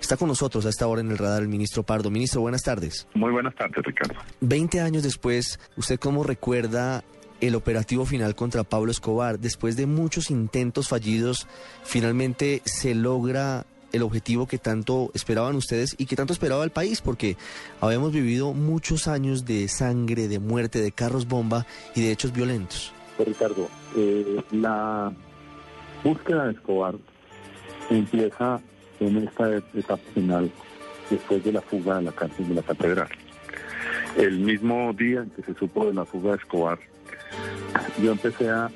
Está con nosotros a esta hora en el radar el ministro Pardo. Ministro, buenas tardes. Muy buenas tardes, Ricardo. Veinte años después, ¿usted cómo recuerda el operativo final contra Pablo Escobar? Después de muchos intentos fallidos, finalmente se logra el objetivo que tanto esperaban ustedes y que tanto esperaba el país, porque habíamos vivido muchos años de sangre, de muerte, de carros bomba y de hechos violentos. Ricardo, eh, la búsqueda de Escobar empieza en esta etapa final después de la fuga de la cárcel de la catedral. El mismo día en que se supo de la fuga de Escobar, yo empecé a,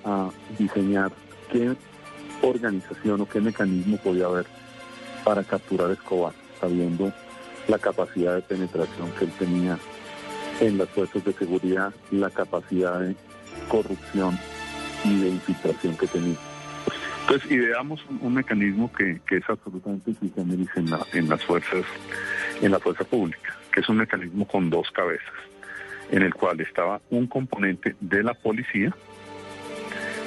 diseñar qué organización o qué mecanismo podía haber para capturar Escobar, sabiendo la capacidad de penetración que él tenía en las fuerzas de seguridad, la capacidad de corrupción y de infiltración que tenía. Entonces ideamos un, mecanismo que, es absolutamente en, en las fuerzas, en la fuerza pública, que es un mecanismo con dos cabezas, en el cual estaba un componente de la policía,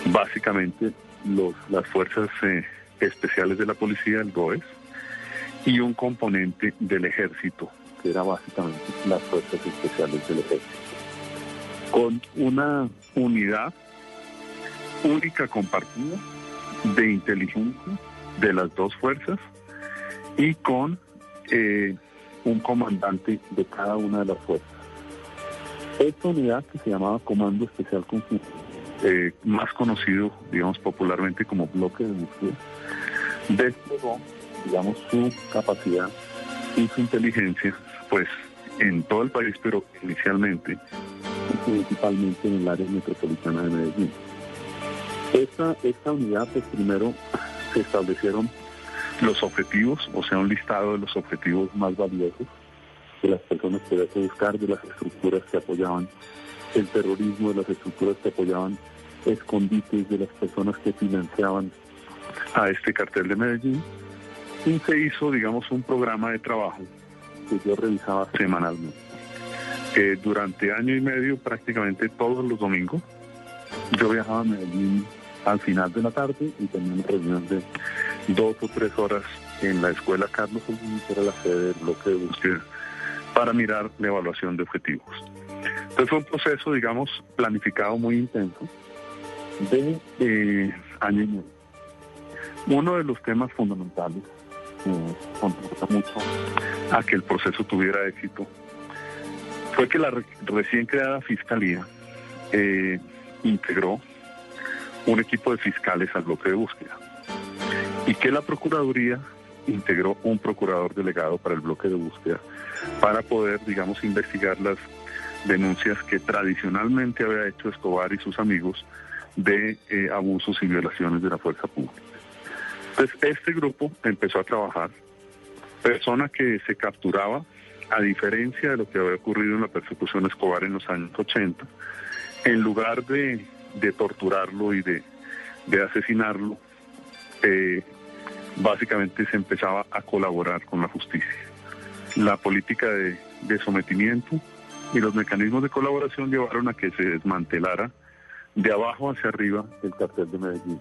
básicamente los, las fuerzas eh, especiales de la policía, el GOES, y un componente del ejército, que era básicamente las fuerzas especiales del ejército. Con una unidad única compartida de inteligencia de las dos fuerzas y con eh, un comandante de cada una de las fuerzas. Esta unidad que se llamaba Comando Especial eh, más conocido, digamos, popularmente como bloque de búsqueda, desplegó, digamos, su capacidad y su inteligencia, pues, en todo el país, pero inicialmente, principalmente en el área metropolitana de Medellín. Esta, esta unidad, pues primero se establecieron los objetivos, o sea, un listado de los objetivos más valiosos de las personas que había que buscar, de las estructuras que apoyaban el terrorismo, de las estructuras que apoyaban escondites, de las personas que financiaban a este cartel de Medellín. Y se hizo, digamos, un programa de trabajo que yo realizaba semanalmente. durante año y medio, prácticamente todos los domingos, yo viajaba a Medellín al final de la tarde y tenía una reunión de dos o tres horas en la escuela Carlos Olguín, que era la sede del bloque de búsqueda, para mirar la evaluación de objetivos. Entonces fue un proceso, digamos, planificado muy intenso de eh, año y medio. Uno de los temas fundamentales que contribuye mucho a que el proceso tuviera éxito fue que la recién creada fiscalía eh, integró un equipo de fiscales al bloque de búsqueda y que la Procuraduría integró un procurador delegado para el bloque de búsqueda para poder, digamos, investigar las denuncias que tradicionalmente había hecho Escobar y sus amigos de eh, abusos y violaciones de la fuerza pública. Entonces, este grupo empezó a trabajar, persona que se capturaba, a diferencia de lo que había ocurrido en la persecución Escobar en los años 80, en lugar de, torturarlo y de, asesinarlo, eh, básicamente se empezaba a colaborar con la justicia. La política de, sometimiento y los mecanismos de colaboración llevaron a que se desmantelara de abajo hacia arriba el cartel de Medellín.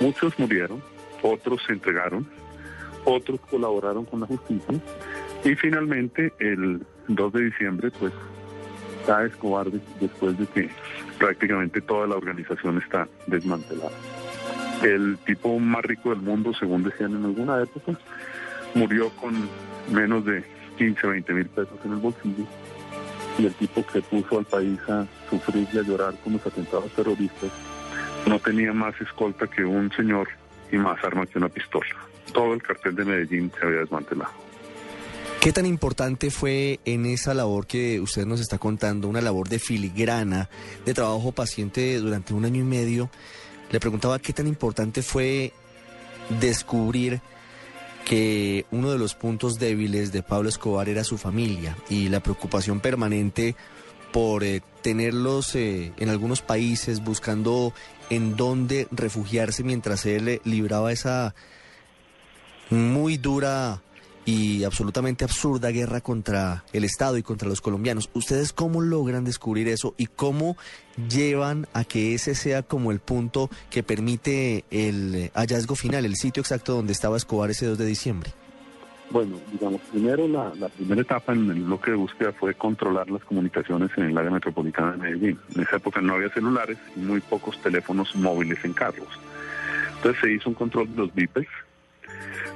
Muchos murieron, otros se entregaron, otros colaboraron con la justicia y finalmente el 2 de diciembre pues cae Escobar después de que prácticamente toda la organización está desmantelada el tipo más rico del mundo, según decían en alguna época, murió con menos de 15, 20 mil pesos en el bolsillo. Y el tipo que puso al país a sufrir y a llorar con los atentados terroristas no tenía más escolta que un señor y más armas que una pistola. Todo el cartel de Medellín se había desmantelado. ¿Qué tan importante fue en esa labor que usted nos está contando, una labor de filigrana, de trabajo paciente durante un año y medio? Le preguntaba qué tan importante fue descubrir que uno de los puntos débiles de Pablo Escobar era su familia y la preocupación permanente por eh, tenerlos eh, en algunos países buscando en dónde refugiarse mientras él eh, libraba esa muy dura y absolutamente absurda guerra contra el Estado y contra los colombianos. ¿Ustedes cómo logran descubrir eso y cómo llevan a que ese sea como el punto que permite el hallazgo final, el sitio exacto donde estaba Escobar ese 2 de diciembre? Bueno, digamos, primero la, primera etapa en el bloque de búsqueda fue controlar las comunicaciones en el área metropolitana de Medellín. En esa época no había celulares y muy pocos teléfonos móviles en carros. Entonces se hizo un control de los BIPES,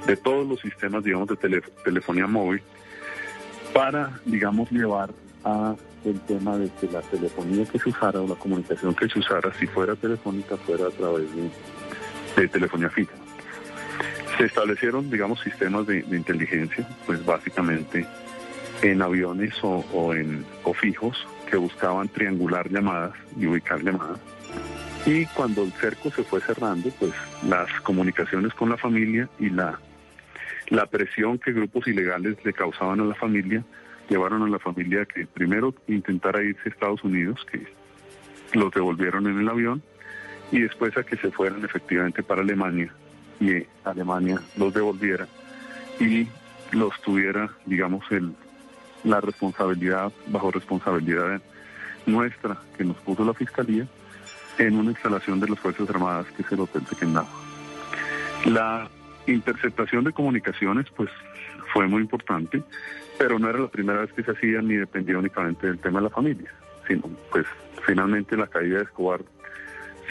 de todos los sistemas, digamos, de telefonía móvil para, digamos, llevar a el tema de que la telefonía que se usara o la comunicación que se usara, si fuera telefónica, fuera a través de, telefonía fija. Se establecieron, digamos, sistemas de, inteligencia, pues básicamente en aviones o, en, o fijos que buscaban triangular llamadas y ubicar llamadas. Y cuando el cerco se fue cerrando, pues las comunicaciones con la familia y la la presión que grupos ilegales le causaban a la familia llevaron a la familia que primero intentara irse a Estados Unidos, que los devolvieron en el avión, y después a que se fueran efectivamente para Alemania y Alemania los devolviera y los tuviera, digamos, el, la responsabilidad, bajo responsabilidad nuestra que nos puso la Fiscalía, en una instalación de las Fuerzas Armadas que es el Hotel Tequendama. La Interceptación de comunicaciones, pues fue muy importante, pero no era la primera vez que se hacía ni dependía únicamente del tema de la familia, sino pues finalmente la caída de Escobar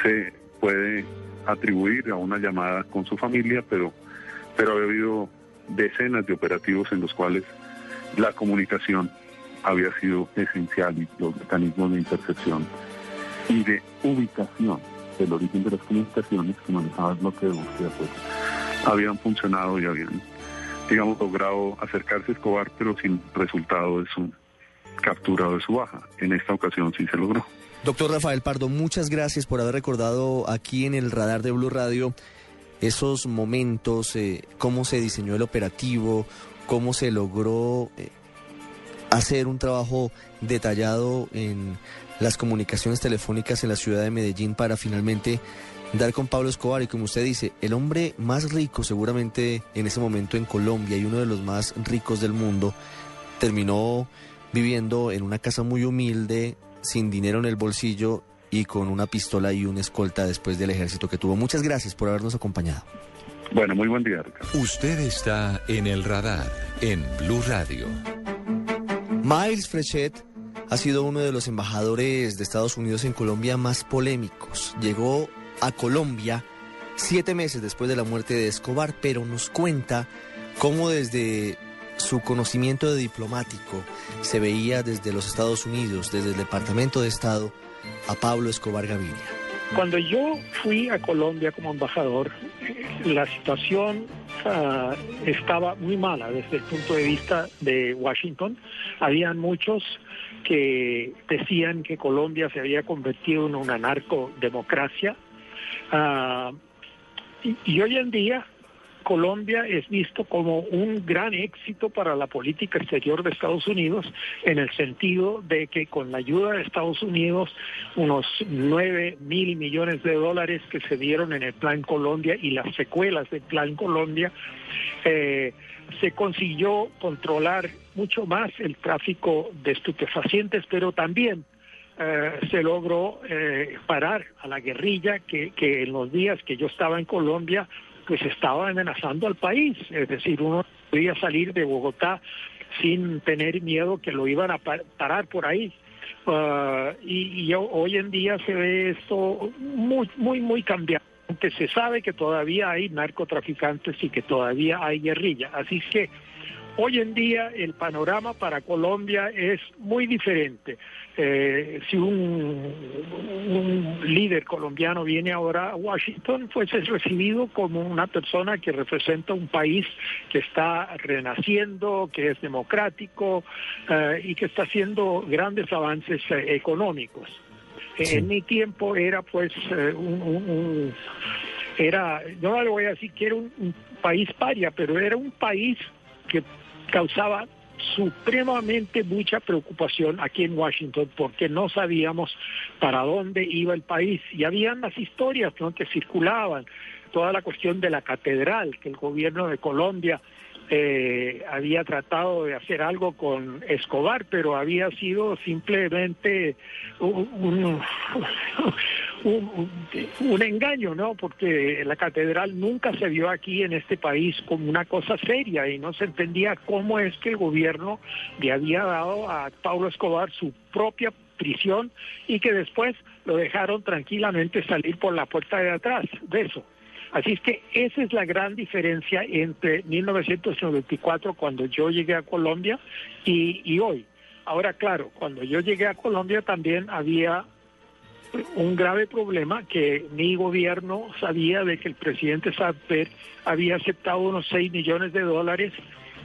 se puede atribuir a una llamada con su familia, pero, pero ha habido decenas de operativos en los cuales la comunicación había sido esencial y los mecanismos de intercepción y de ubicación del origen de las comunicaciones que manejaba el bloque de búsqueda pues, habían funcionado y habían, digamos, logrado acercarse a Escobar, pero sin resultado de su captura o de su baja. En esta ocasión sí se logró. Doctor Rafael Pardo, muchas gracias por haber recordado aquí en el radar de Blue Radio esos momentos, eh, cómo se diseñó el operativo, cómo se logró eh, hacer un trabajo detallado en las comunicaciones telefónicas en la ciudad de Medellín para finalmente dar con Pablo Escobar y como usted dice, el hombre más rico seguramente en ese momento en Colombia y uno de los más ricos del mundo, terminó viviendo en una casa muy humilde, sin dinero en el bolsillo y con una pistola y una escolta después del ejército que tuvo. Muchas gracias por habernos acompañado. Bueno, muy buen día, Ricardo. Usted está en el radar, en Blue Radio. Miles Frechet ha sido uno de los embajadores de Estados Unidos en Colombia más polémicos. Llegó a Colombia siete meses después de la muerte de Escobar, pero nos cuenta cómo desde su conocimiento de diplomático se veía desde los Estados Unidos, desde el Departamento de Estado, a Pablo Escobar Gaviria. Cuando yo fui a Colombia como embajador, la situación ah, estaba muy mala desde el punto de vista de Washington. Habían muchos que decían que Colombia se había convertido en una narcodemocracia. Uh, y hoy en día Colombia es visto como un gran éxito para la política exterior de Estados Unidos en el sentido de que con la ayuda de Estados Unidos, unos 9 mil millones de dólares que se dieron en el Plan Colombia y las secuelas del Plan Colombia, eh, se consiguió controlar mucho más el tráfico de estupefacientes, pero también eh, se logró eh, parar a la guerrilla que, que en los días que yo estaba en Colombia pues estaba amenazando al país. Es decir, uno podía salir de Bogotá sin tener miedo que lo iban a parar por ahí. Ah, y, hoy en día se ve esto muy, muy, muy cambiado. Se sabe que todavía hay narcotraficantes y que todavía hay guerrilla. Así que hoy en día el panorama para Colombia es muy diferente. Eh, si un, líder colombiano viene ahora a Washington, pues es recibido como una persona que representa un país que está renaciendo, que es democrático eh, y que está haciendo grandes avances eh, económicos. En mi tiempo era pues un, era, yo no le voy a decir que era un país paria, pero era un país que causaba supremamente mucha preocupación aquí en Washington porque no sabíamos para dónde iba el país. Y habían las historias que circulaban, toda la cuestión de la catedral que el gobierno de Colombia eh, había tratado de hacer algo con Escobar, pero había sido simplemente un, un, engaño, ¿no? Porque la catedral nunca se vio aquí en este país como una cosa seria y no se entendía cómo es que el gobierno le había dado a Pablo Escobar su propia prisión y que después lo dejaron tranquilamente salir por la puerta de atrás de eso. Así es que esa es la gran diferencia entre 1994, cuando yo llegué a Colombia, y, y hoy. Ahora, claro, cuando yo llegué a Colombia también había un grave problema que mi gobierno sabía de que el presidente Saper había aceptado unos 6 millones de dólares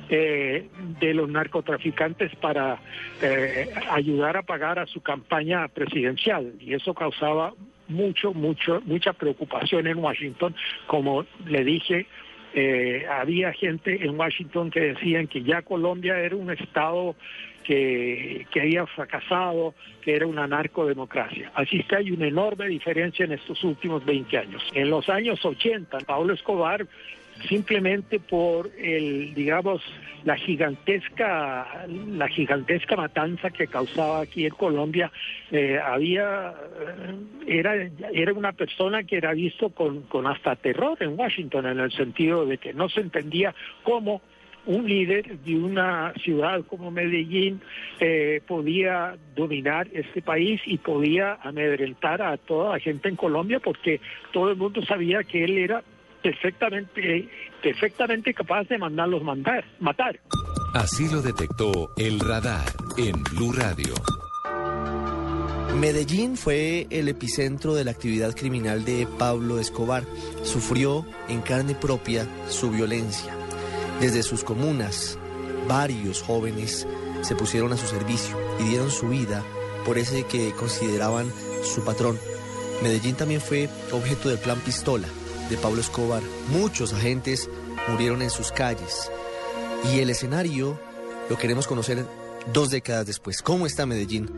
eh, de los narcotraficantes para eh, ayudar a pagar a su campaña presidencial y eso causaba mucho, mucho, mucha preocupación en Washington. Como le dije, eh, había gente en Washington que decían que ya Colombia era un estado que, que, había fracasado, que era una narcodemocracia. Así que hay una enorme diferencia en estos últimos 20 años. En los años 80, Pablo Escobar simplemente por el digamos la gigantesca la gigantesca matanza que causaba aquí en Colombia eh, había eh, era era una persona que era visto con, con hasta terror en Washington en el sentido de que no se entendía cómo un líder de una ciudad como Medellín eh, podía dominar este país y podía amedrentar a toda la gente en Colombia porque todo el mundo sabía que él era perfectamente, perfectamente capaz de mandarlos mandar, matar. Así lo detectó el radar en Blue Radio. Medellín fue el epicentro de la actividad criminal de Pablo Escobar. Sufrió en carne propia su violencia. Desde sus comunas, varios jóvenes se pusieron a su servicio y dieron su vida por ese que consideraban su patrón. Medellín también fue objeto del plan Pistola, de Pablo Escobar. Muchos agentes murieron en sus calles. Y el escenario lo queremos conocer dos décadas después. ¿Cómo está Medellín?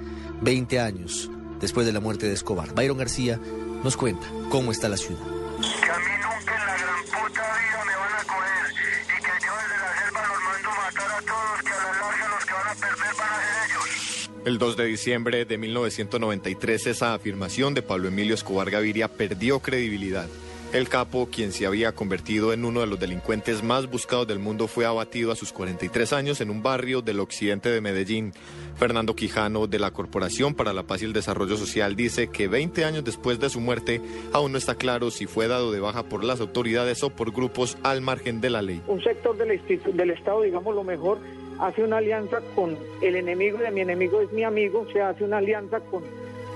20 años después de la muerte de Escobar. Byron García nos cuenta cómo está la ciudad. Que a mí nunca en la gran puta vida me van a coger y que yo desde la selva los mando matar a todos, que a la larga los que van a perder van a ser ellos. El 2 de diciembre de 1993 esa afirmación de Pablo Emilio Escobar Gaviria perdió credibilidad. El capo, quien se había convertido en uno de los delincuentes más buscados del mundo, fue abatido a sus 43 años en un barrio del occidente de Medellín. Fernando Quijano, de la Corporación para la Paz y el Desarrollo Social, dice que 20 años después de su muerte, aún no está claro si fue dado de baja por las autoridades o por grupos al margen de la ley. Un sector del, Estado, digamos lo mejor, hace una alianza con el enemigo de mi enemigo es mi amigo, se hace una alianza con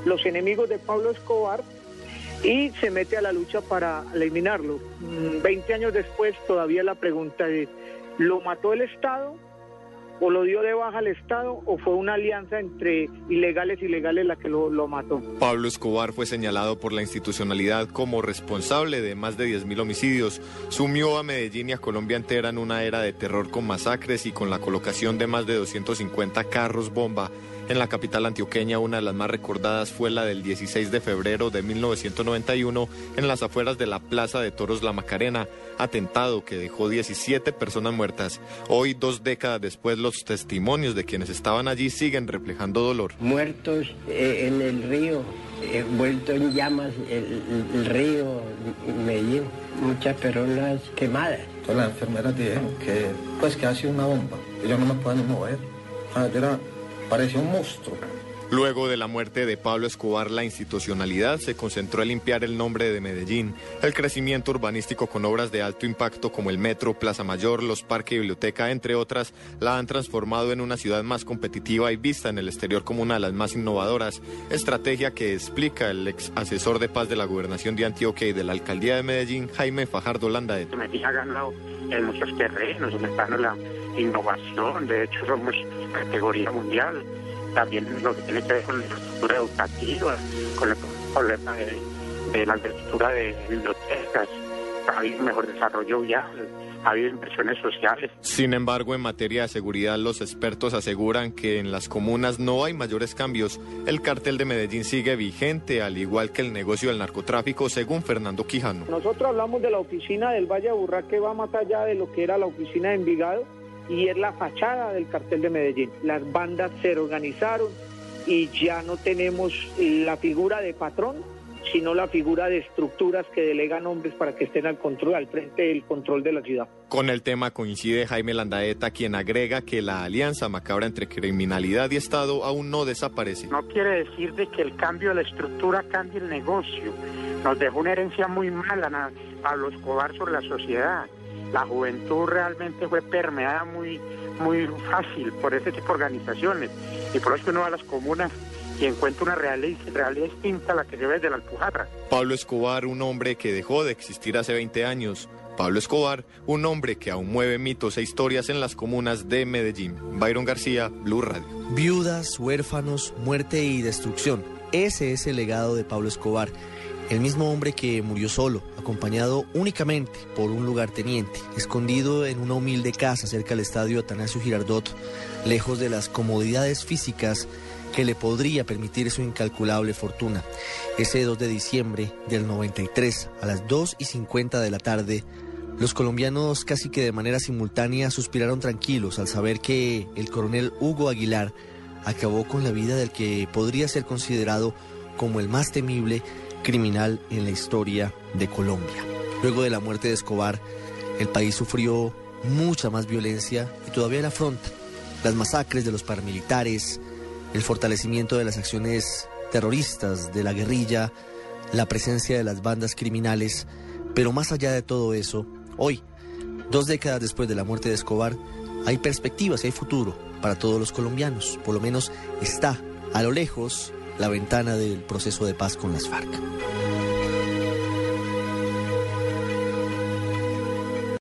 los enemigos de Pablo Escobar y se mete a la lucha para eliminarlo. Mm, veinte años después todavía la pregunta es, ¿lo mató el Estado? ¿O lo dio de baja el Estado? ¿O fue una alianza entre ilegales y legales la que lo, lo mató? Pablo Escobar fue señalado por la institucionalidad como responsable de más de 10.000 homicidios. Sumió a Medellín y a Colombia entera en una era de terror con masacres y con la colocación de más de 250 carros bomba en la capital antioqueña, una de las más recordadas fue la del 16 de febrero de 1991 en las afueras de la Plaza de Toros La Macarena, atentado que dejó 17 personas muertas. Hoy, dos décadas después, los testimonios de quienes estaban allí siguen reflejando dolor. Muertos eh, en el río, eh, vuelto en llamas el, el río Medellín, muchas personas quemadas. Todas las enfermeras dijeron que, pues, que ha sido una bomba. Ellos no me pueden mover. Ah, yo era parecía un monstruo. Luego de la muerte de Pablo Escobar, la institucionalidad se concentró en limpiar el nombre de Medellín. El crecimiento urbanístico con obras de alto impacto como el metro, Plaza Mayor, los parques y biblioteca, entre otras, la han transformado en una ciudad más competitiva y vista en el exterior como una de las más innovadoras. Estrategia que explica el ex asesor de paz de la gobernación de Antioquia y de la alcaldía de Medellín, Jaime Fajardo Landaet. Medellín ha ganado en muchos terrenos, en la innovación, de hecho somos categoría mundial también lo que tiene que ver con la infraestructura educativa, con el problema de, de la infraestructura de bibliotecas, ha habido mejor desarrollo vial, ha habido inversiones sociales. Sin embargo, en materia de seguridad, los expertos aseguran que en las comunas no hay mayores cambios. El cartel de Medellín sigue vigente, al igual que el negocio del narcotráfico, según Fernando Quijano. Nosotros hablamos de la oficina del Valle Aburrá que va más allá de lo que era la oficina de Envigado y es la fachada del cartel de Medellín. Las bandas se organizaron y ya no tenemos la figura de patrón, sino la figura de estructuras que delegan hombres para que estén al control, al frente del control de la ciudad. Con el tema coincide Jaime Landaeta, quien agrega que la alianza macabra entre criminalidad y Estado aún no desaparece. No quiere decir de que el cambio de la estructura cambie el negocio. Nos dejó una herencia muy mala a los Escobar sobre la sociedad la juventud realmente fue permeada muy, muy fácil por este tipo de organizaciones. Y por eso uno va a las comunas y encuentra una realidad, realidad distinta a la que se ve de la Alpujarra. Pablo Escobar, un hombre que dejó de existir hace 20 años. Pablo Escobar, un hombre que aún mueve mitos e historias en las comunas de Medellín. Byron García, Blue Radio. Viudas, huérfanos, muerte y destrucción. Ese es el legado de Pablo Escobar el mismo hombre que murió solo, acompañado únicamente por un lugarteniente, escondido en una humilde casa cerca del estadio Atanasio Girardot, lejos de las comodidades físicas que le podría permitir su incalculable fortuna. Ese 2 de diciembre del 93, a las 2 y 50 de la tarde, los colombianos casi que de manera simultánea suspiraron tranquilos al saber que el coronel Hugo Aguilar acabó con la vida del que podría ser considerado como el más temible criminal en la historia de Colombia. Luego de la muerte de Escobar, el país sufrió mucha más violencia y todavía la afronta. Las masacres de los paramilitares, el fortalecimiento de las acciones terroristas, de la guerrilla, la presencia de las bandas criminales, pero más allá de todo eso, hoy, dos décadas después de la muerte de Escobar, hay perspectivas y hay futuro para todos los colombianos. Por lo menos está a lo lejos la ventana del proceso de paz con las FARC.